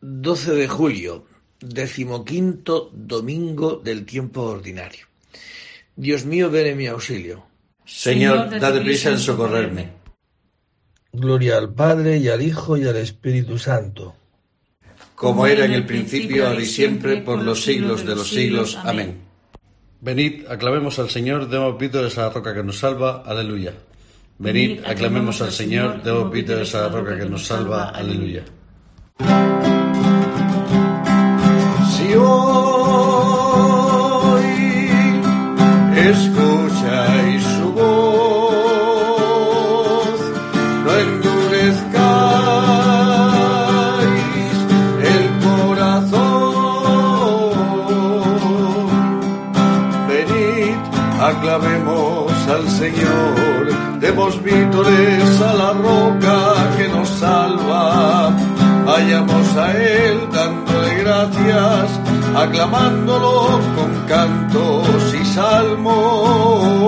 12 de julio, decimoquinto domingo del tiempo ordinario. Dios mío, ven en mi auxilio. Señor, date prisa en socorrerme. Gloria al Padre y al Hijo y al Espíritu Santo. Como era en el principio, ahora y siempre, por los siglos de los siglos. Amén. Venid, aclamemos al Señor, demos vítores a la roca que nos salva. Aleluya. Venid, aclamemos al Señor, demos vítores a la roca que nos salva. Aleluya. Hoy escucháis su voz, no endurezcáis el corazón. Venid, aclamemos al Señor, demos vítores a la roca que nos salva. Vayamos a Él dándole gracias, aclamándolo con cantos y salmos.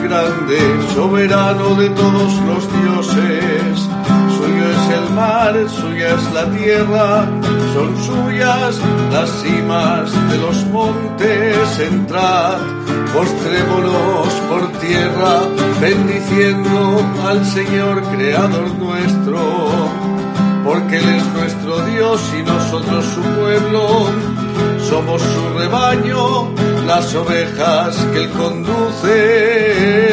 Grande, soberano de todos los dioses. Suyo es el mar, suya es la tierra, son suyas las cimas de los montes. Entrad, postrémonos por tierra, bendiciendo al Señor Creador nuestro porque Él es nuestro Dios y nosotros su pueblo. Somos su rebaño, las ovejas que Él conduce.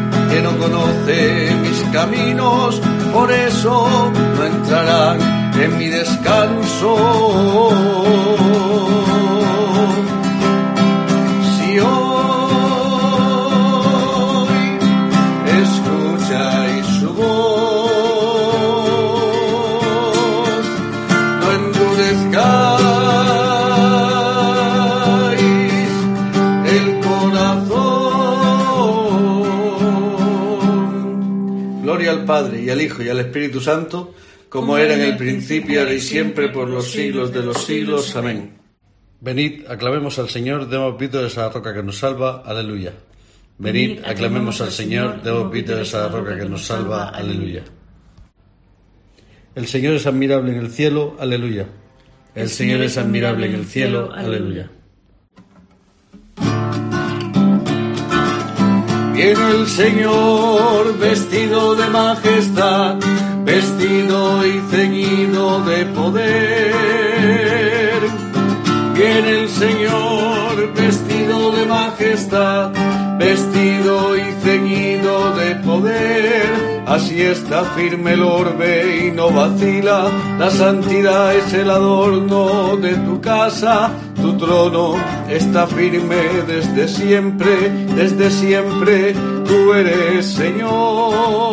que no conoce mis caminos, por eso no entrarán en mi descanso. Padre y al Hijo y al Espíritu Santo, como era en el principio, ahora y siempre, por los siglos de los siglos. Amén. Venid, aclamemos al Señor, demos vítores a la roca que nos salva. Aleluya. Venid, aclamemos al Señor, demos vítores a la roca que nos salva. Aleluya. El Señor es admirable en el cielo. Aleluya. El Señor es admirable en el cielo. Aleluya. Viene el Señor vestido de majestad, vestido y ceñido de poder. Viene el Señor vestido de majestad, vestido y ceñido de poder. Así está firme el orbe y no vacila, la santidad es el adorno de tu casa, tu trono está firme desde siempre, desde siempre tú eres Señor.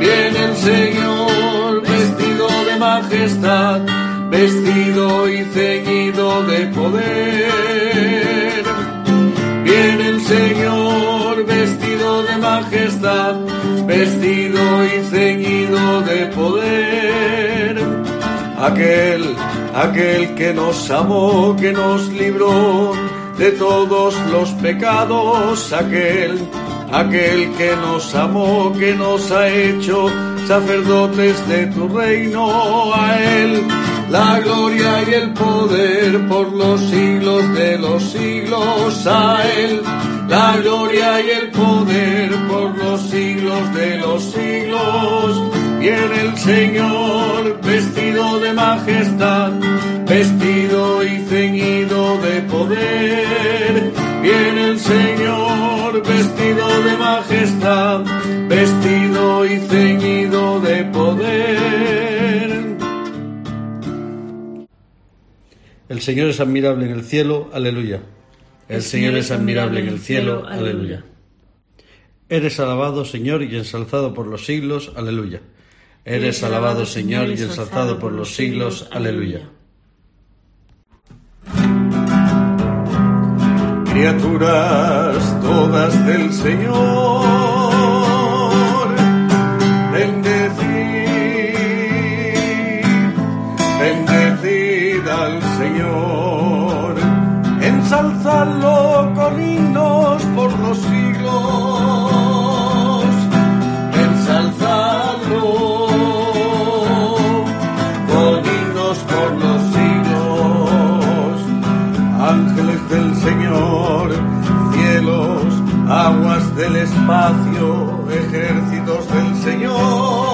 Viene el Señor vestido de majestad, vestido y ceñido de poder. Viene el Señor vestido de majestad, vestido y ceñido de poder. Aquel, aquel que nos amó, que nos libró de todos los pecados, aquel, aquel que nos amó, que nos ha hecho sacerdotes de tu reino, a él la gloria y el poder por los siglos de los siglos, a él la gloria y el poder por los siglos de los siglos. Viene el Señor vestido de majestad, vestido y ceñido de poder. Viene el Señor vestido de majestad, vestido y ceñido de poder. El Señor es admirable en el cielo, aleluya. El Señor es admirable en el cielo, aleluya. Eres alabado, Señor, y ensalzado por los siglos, aleluya. Eres alabado, Señor, y ensalzado por los siglos, aleluya. Criaturas todas del Señor, bendecid, bendecid al Señor, ensalzadlo Cielos, aguas del espacio, ejércitos del Señor,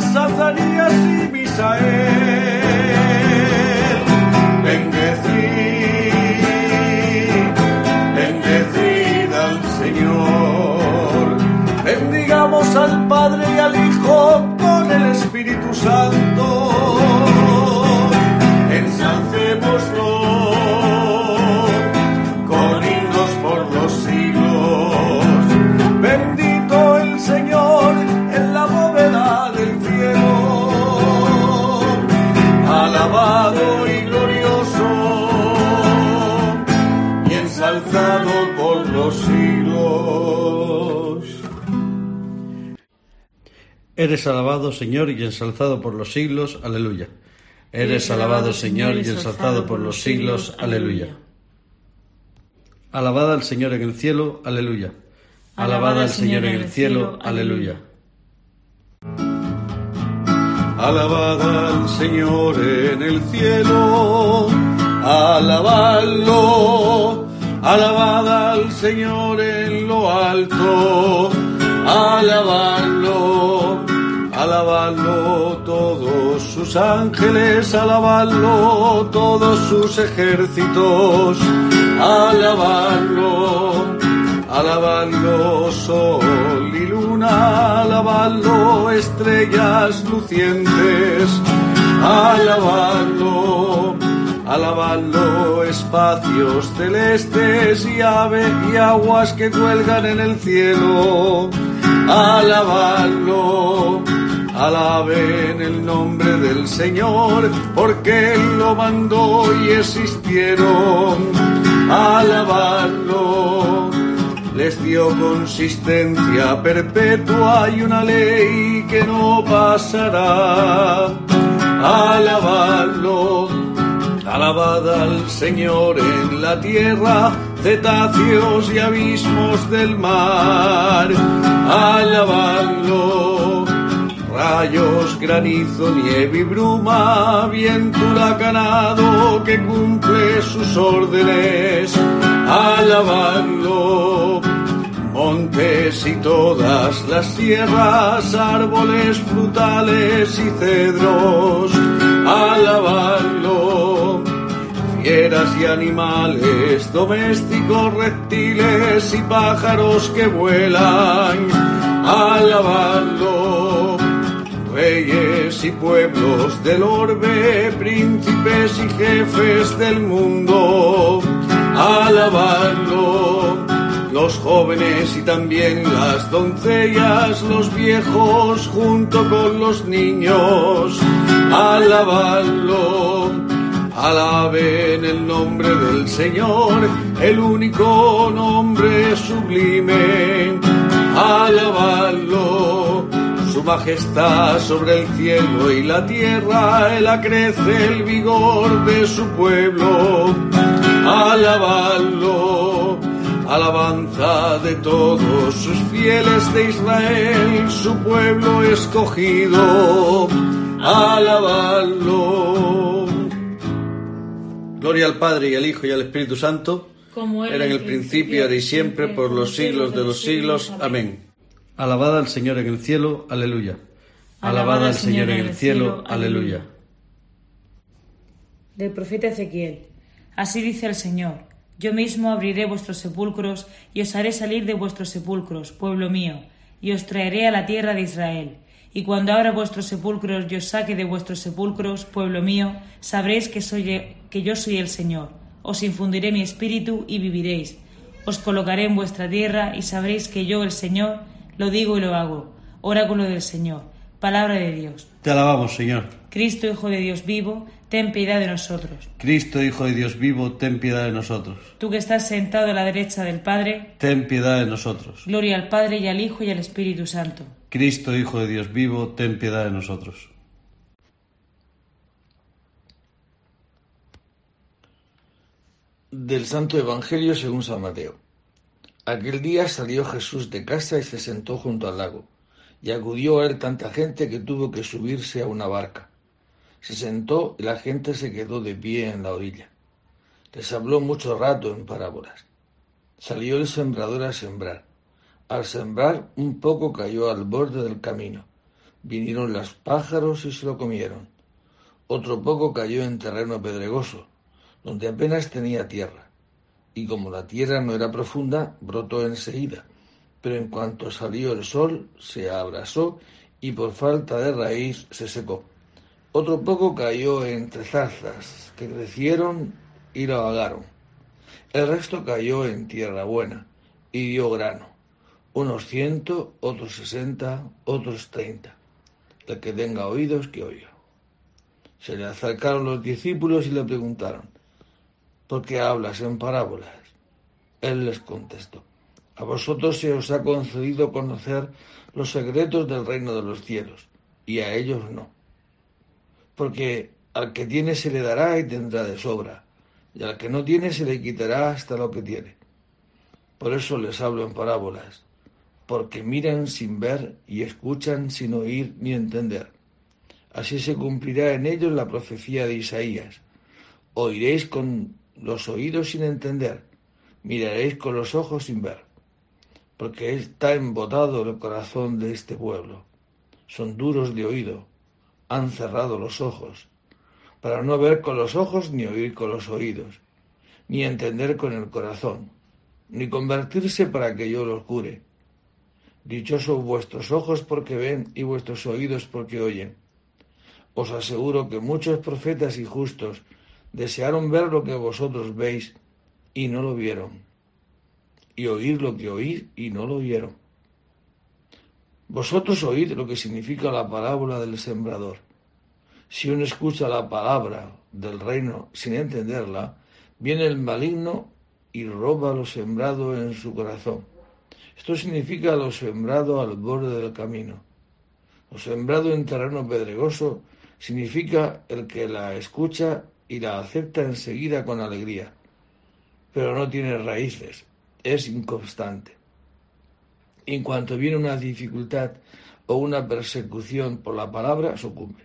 Ananías, Azarías y Misael. Bendecid, bendecid al Señor. Bendigamos al Padre y al Hijo con el Espíritu Santo. Eres alabado, Señor, y ensalzado por los siglos. Aleluya. Eres alabado, Señor, y ensalzado por los siglos. Aleluya. Alabada al Señor en el cielo. Aleluya. Alabada al Señor en el cielo. Aleluya. Alabada al Señor en el cielo, alabadlo, alabada al Señor en lo alto, alabadlo, alabadlo todos sus ángeles, alabadlo todos sus ejércitos, alabadlo, alabadlo sol y luna, alabadlo estrellas lucientes, alabadlo, alabadlo espacios celestes y ave y aguas que cuelgan en el cielo, alabadlo. Alaben el nombre del Señor, porque Él lo mandó y existieron. Alabadlo les dio consistencia perpetua y una ley que no pasará. Alabadlo, alabad al Señor en la tierra, cetáceos y abismos del mar. Alabadlo, rayos, granizo, nieve y bruma, viento huracanado que cumple sus órdenes. Alabadlo, montes y todas las sierras, árboles frutales y cedros. Alabadlo, fieras y animales domésticos, reptiles y pájaros que vuelan. Alabadlo, reyes y pueblos del orbe, príncipes y jefes del mundo. Alabadlo, los jóvenes y también las doncellas, los viejos junto con los niños. Alabadlo, alaben el nombre del Señor, el único nombre sublime. Alabadlo, su majestad sobre el cielo y la tierra, él acrece el vigor de su pueblo. Alabadlo, alabanza de todos sus fieles de Israel, su pueblo escogido. Alabadlo. Gloria al Padre y al Hijo y al Espíritu Santo, como era en el principio, ahora y siempre, por los siglos de los siglos. Amén. Alabada al Señor en el cielo. Aleluya. Alabada al Señor en el cielo. Aleluya. Del profeta Ezequiel. Así dice el Señor. Yo mismo abriré vuestros sepulcros y os haré salir de vuestros sepulcros, pueblo mío, y os traeré a la tierra de Israel. Y cuando abra vuestros sepulcros y os saque de vuestros sepulcros, pueblo mío, sabréis que, soy, que yo soy el Señor. Os infundiré mi espíritu y viviréis. Os colocaré en vuestra tierra y sabréis que yo, el Señor, lo digo y lo hago. Oráculo del Señor. Palabra de Dios. Te alabamos, Señor. Cristo, Hijo de Dios vivo, ten piedad de nosotros. Cristo, Hijo de Dios vivo, ten piedad de nosotros. Tú que estás sentado a la derecha del Padre, ten piedad de nosotros. Gloria al Padre y al Hijo y al Espíritu Santo. Cristo, Hijo de Dios vivo, ten piedad de nosotros. Del Santo Evangelio según San Mateo. Aquel día salió Jesús de casa y se sentó junto al lago, y acudió a él tanta gente que tuvo que subirse a una barca. Se sentó y la gente se quedó de pie en la orilla. Les habló mucho rato en parábolas. Salió el sembrador a sembrar. Al sembrar un poco cayó al borde del camino. Vinieron los pájaros y se lo comieron. Otro poco cayó en terreno pedregoso, donde apenas tenía tierra. Y como la tierra no era profunda, brotó enseguida. Pero en cuanto salió el sol, se abrasó y por falta de raíz se secó. Otro poco cayó entre zarzas, que crecieron y lo ahogaron. El resto cayó en tierra buena y dio grano, unos ciento, otros sesenta, otros treinta. El que tenga oídos, que oiga. Se le acercaron los discípulos y le preguntaron, ¿por qué hablas en parábolas? Él les contestó, a vosotros se os ha concedido conocer los secretos del reino de los cielos, y a ellos no. Porque al que tiene se le dará y tendrá de sobra, y al que no tiene se le quitará hasta lo que tiene. Por eso les hablo en parábolas, porque miran sin ver y escuchan sin oír ni entender. Así se cumplirá en ellos la profecía de Isaías. Oiréis con los oídos sin entender, miraréis con los ojos sin ver, porque está embotado el corazón de este pueblo. Son duros de oído, han cerrado los ojos, para no ver con los ojos ni oír con los oídos, ni entender con el corazón, ni convertirse para que yo los cure. Dichosos vuestros ojos porque ven y vuestros oídos porque oyen. Os aseguro que muchos profetas y justos desearon ver lo que vosotros veis y no lo vieron, y oír lo que oís y no lo vieron. Vosotros oíd lo que significa la parábola del sembrador. Si uno escucha la palabra del reino sin entenderla, viene el maligno y roba lo sembrado en su corazón. Esto significa lo sembrado al borde del camino. Lo sembrado en terreno pedregoso significa el que la escucha y la acepta enseguida con alegría, pero no tiene raíces, es inconstante. En cuanto viene una dificultad o una persecución por la palabra, sucumbe.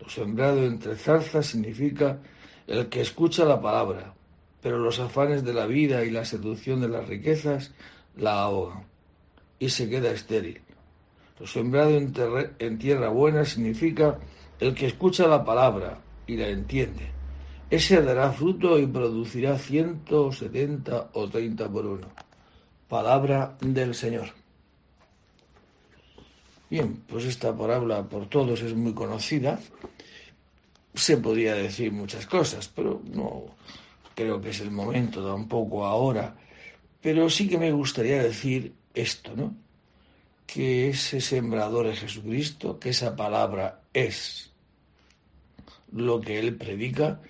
Lo sembrado entre zarzas significa el que escucha la palabra, pero los afanes de la vida y la seducción de las riquezas la ahogan y se queda estéril. Lo sembrado en, en tierra buena significa el que escucha la palabra y la entiende. Ese dará fruto y producirá ciento setenta o treinta por uno. Palabra del Señor. Bien, pues esta parábola por todos es muy conocida. Se podría decir muchas cosas, pero no creo que es el momento tampoco ahora. Pero sí que me gustaría decir esto, ¿no? Que ese sembrador es Jesucristo, que esa palabra es lo que Él predica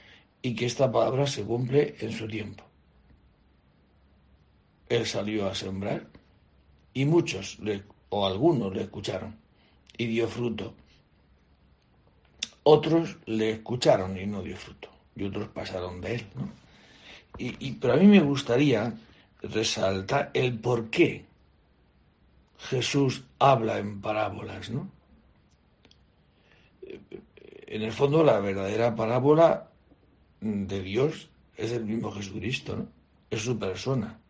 y que esta palabra se cumple en su tiempo. Él salió a sembrar y muchos o algunos le escucharon y dio fruto. Otros le escucharon y no dio fruto. Y otros pasaron de él. Y, pero a mí me gustaría resaltar el por qué Jesús habla en parábolas, ¿no? En el fondo, la verdadera parábola de Dios es el mismo Jesucristo, ¿no? Es su persona.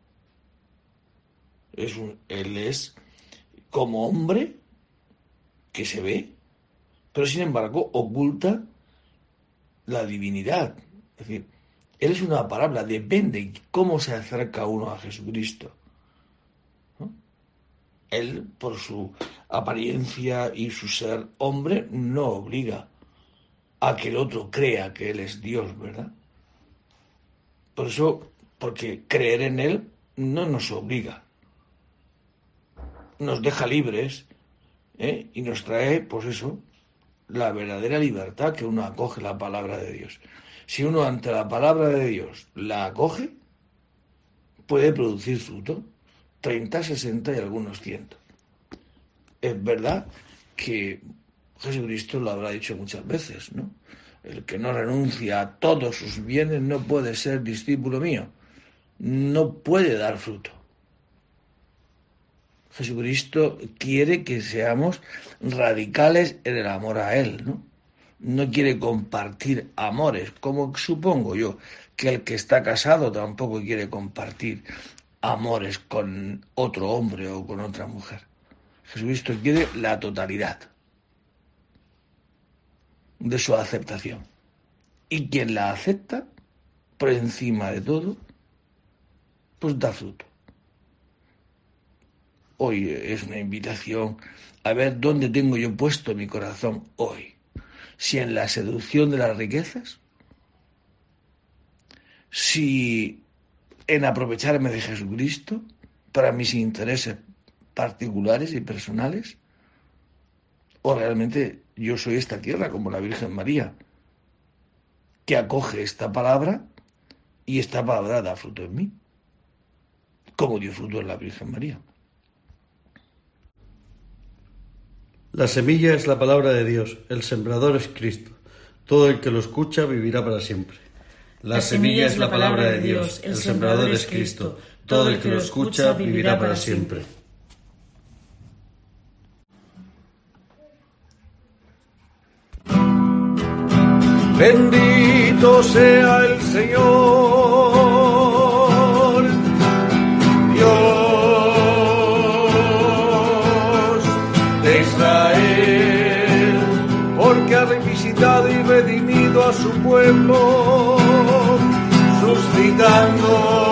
Es él es como hombre que se ve, pero sin embargo oculta la divinidad. Es decir, Él es una palabra, depende cómo se acerca uno a Jesucristo. Él, por su apariencia y su ser hombre, no obliga a que el otro crea que Él es Dios, ¿verdad? Por eso, porque creer en Él no nos obliga, nos deja libres ¿eh? y nos trae, pues eso, la verdadera libertad que uno acoge la palabra de Dios. Si uno ante la palabra de Dios la acoge, puede producir fruto, 30, 60 y algunos 100. Es verdad que Jesucristo lo habrá dicho muchas veces, ¿no? El que no renuncia a todos sus bienes no puede ser discípulo mío, no puede dar fruto. Jesucristo quiere que seamos radicales en el amor a Él, ¿no? No quiere compartir amores, como supongo yo que el que está casado tampoco quiere compartir amores con otro hombre o con otra mujer. Jesucristo quiere la totalidad de su aceptación. Y quien la acepta, por encima de todo, pues da fruto. Hoy es una invitación a ver dónde tengo yo puesto mi corazón hoy. Si en la seducción de las riquezas, si en aprovecharme de Jesucristo para mis intereses particulares y personales, o realmente yo soy esta tierra como la Virgen María, que acoge esta palabra y esta palabra da fruto en mí. como dio fruto en la Virgen María. La semilla es la palabra de Dios, el sembrador es Cristo. Todo el que lo escucha vivirá para siempre. La, semilla es la palabra de Dios, el sembrador es Cristo. Todo el que lo escucha vivirá para siempre. Bendito sea el Señor, Dios de Israel, porque ha revisitado y redimido a su pueblo, suscitando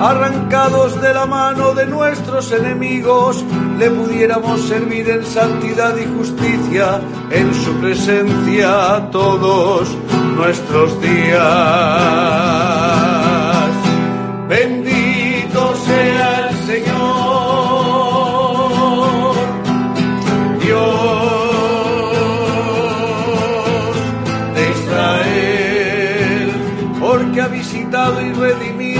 arrancados de la mano de nuestros enemigos, le pudiéramos servir en santidad y justicia en su presencia todos nuestros días. Bendito sea el Señor, Dios de Israel, porque ha visitado y redimido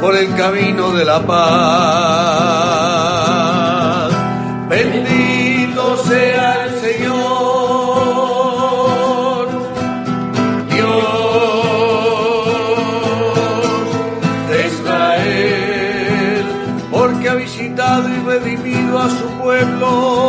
por el camino de la paz. Bendito sea el Señor, Dios de Israel, porque ha visitado y redimido a su pueblo,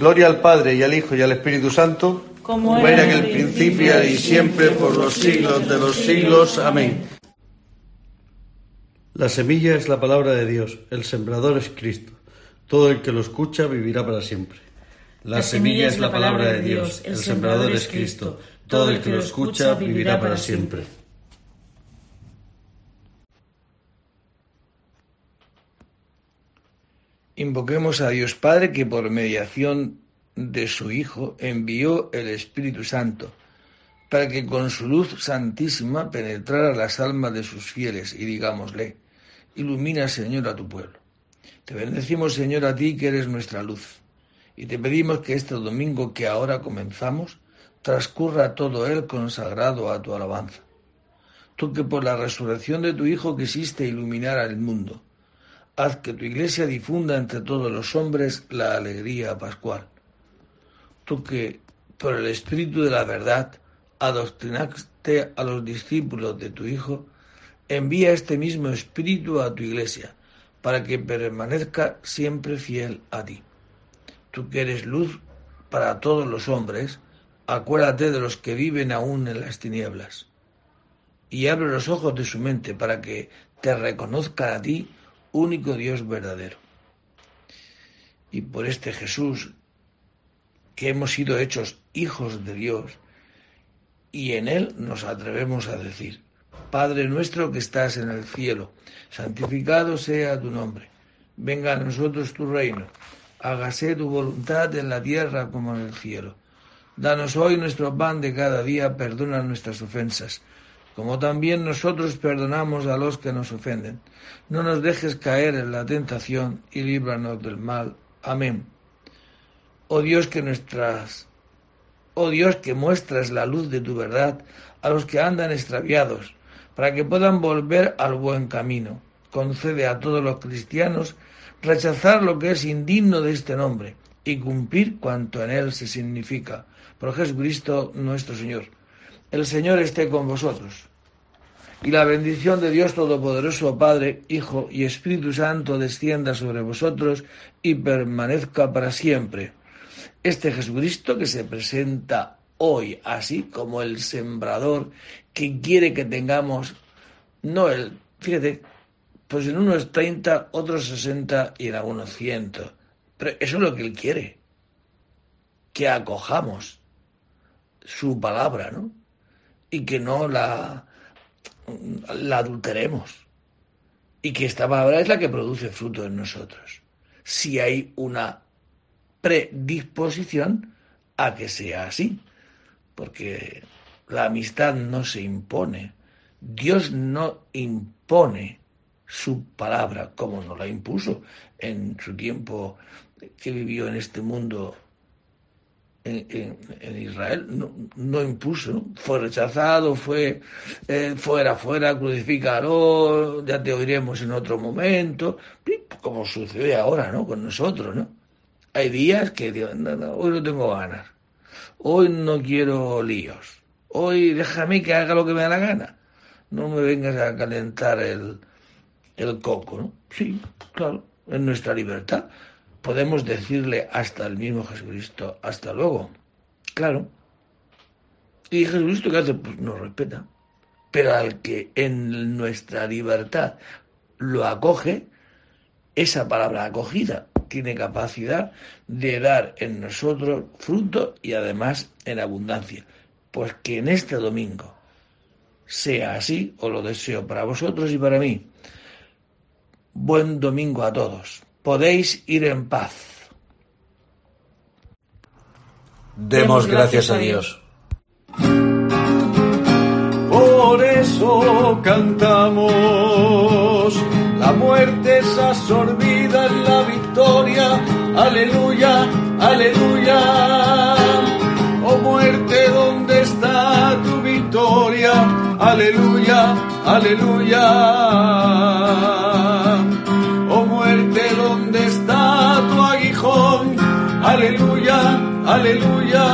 Gloria al Padre y al Hijo y al Espíritu Santo, Como era en el principio y siempre por los siglos de los siglos. Amén. La semilla es la palabra de Dios, el sembrador es Cristo. Todo el que lo escucha vivirá para siempre. La semilla es la palabra de Dios, el sembrador es Cristo. Todo el que lo escucha vivirá para siempre. Invoquemos a Dios Padre que por mediación de su Hijo envió el Espíritu Santo para que con su luz santísima penetrara las almas de sus fieles y digámosle, ilumina Señor a tu pueblo. Te bendecimos Señor a ti que eres nuestra luz y te pedimos que este domingo que ahora comenzamos transcurra todo él consagrado a tu alabanza. Tú que por la resurrección de tu Hijo quisiste iluminar al mundo, haz que tu iglesia difunda entre todos los hombres la alegría pascual. Tú que, por el Espíritu de la verdad, adoctrinaste a los discípulos de tu Hijo, envía este mismo Espíritu a tu iglesia, para que permanezca siempre fiel a ti. Tú que eres luz para todos los hombres, acuérdate de los que viven aún en las tinieblas, y abre los ojos de su mente para que te reconozcan a ti único Dios verdadero. y por este Jesús que hemos sido hechos hijos de Dios y en Él nos atrevemos a decir, Padre nuestro que estás en el cielo, santificado sea tu nombre, venga a nosotros tu reino, hágase tu voluntad en la tierra como en el cielo. Danos hoy nuestro pan de cada día, perdona nuestras ofensas, como también nosotros perdonamos a los que nos ofenden. No nos dejes caer en la tentación y líbranos del mal. Amén. Oh Dios que nuestras oh Dios que muestras la luz de tu verdad a los que andan extraviados, para que puedan volver al buen camino. Concede a todos los cristianos rechazar lo que es indigno de este nombre y cumplir cuanto en él se significa. Por Jesucristo nuestro Señor. El Señor esté con vosotros. Y la bendición de Dios Todopoderoso, Padre, Hijo y Espíritu Santo descienda sobre vosotros y permanezca para siempre. Este Jesucristo que se presenta hoy así como el sembrador que quiere que tengamos, no el, fíjate, pues en unos 30, otros 60 y en algunos 100. Pero eso es lo que Él quiere, que acojamos su palabra, ¿no? Y que no la, la adulteremos. Y que esta palabra es la que produce fruto en nosotros. Si hay una predisposición a que sea así. Porque la amistad no se impone. Dios no impone su palabra como no la impuso en su tiempo que vivió en este mundo en, Israel no, impuso, fue rechazado, fue eh, fuera, fuera, crucifícalo, ya te oiremos en otro momento, como sucede ahora, ¿no? Con nosotros, ¿no? Hay días que hoy no tengo ganas, hoy no quiero líos, hoy déjame que haga lo que me da la gana, no me vengas a calentar el, el coco, ¿no? Sí, claro, es nuestra libertad podemos decirle hasta el mismo Jesucristo, hasta luego. Claro. Y Jesucristo, ¿qué hace? Pues nos respeta. Pero al que en nuestra libertad lo acoge, esa palabra acogida tiene capacidad de dar en nosotros fruto y además en abundancia. Pues que en este domingo sea así, os lo deseo para vosotros y para mí. Buen domingo a todos podéis ir en paz. Demos gracias a Dios. Por eso cantamos, la muerte es absorbida en la victoria, aleluya, aleluya. Oh muerte, ¿dónde está tu victoria? Aleluya, aleluya. aleluya, aleluya,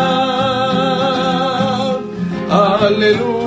aleluya,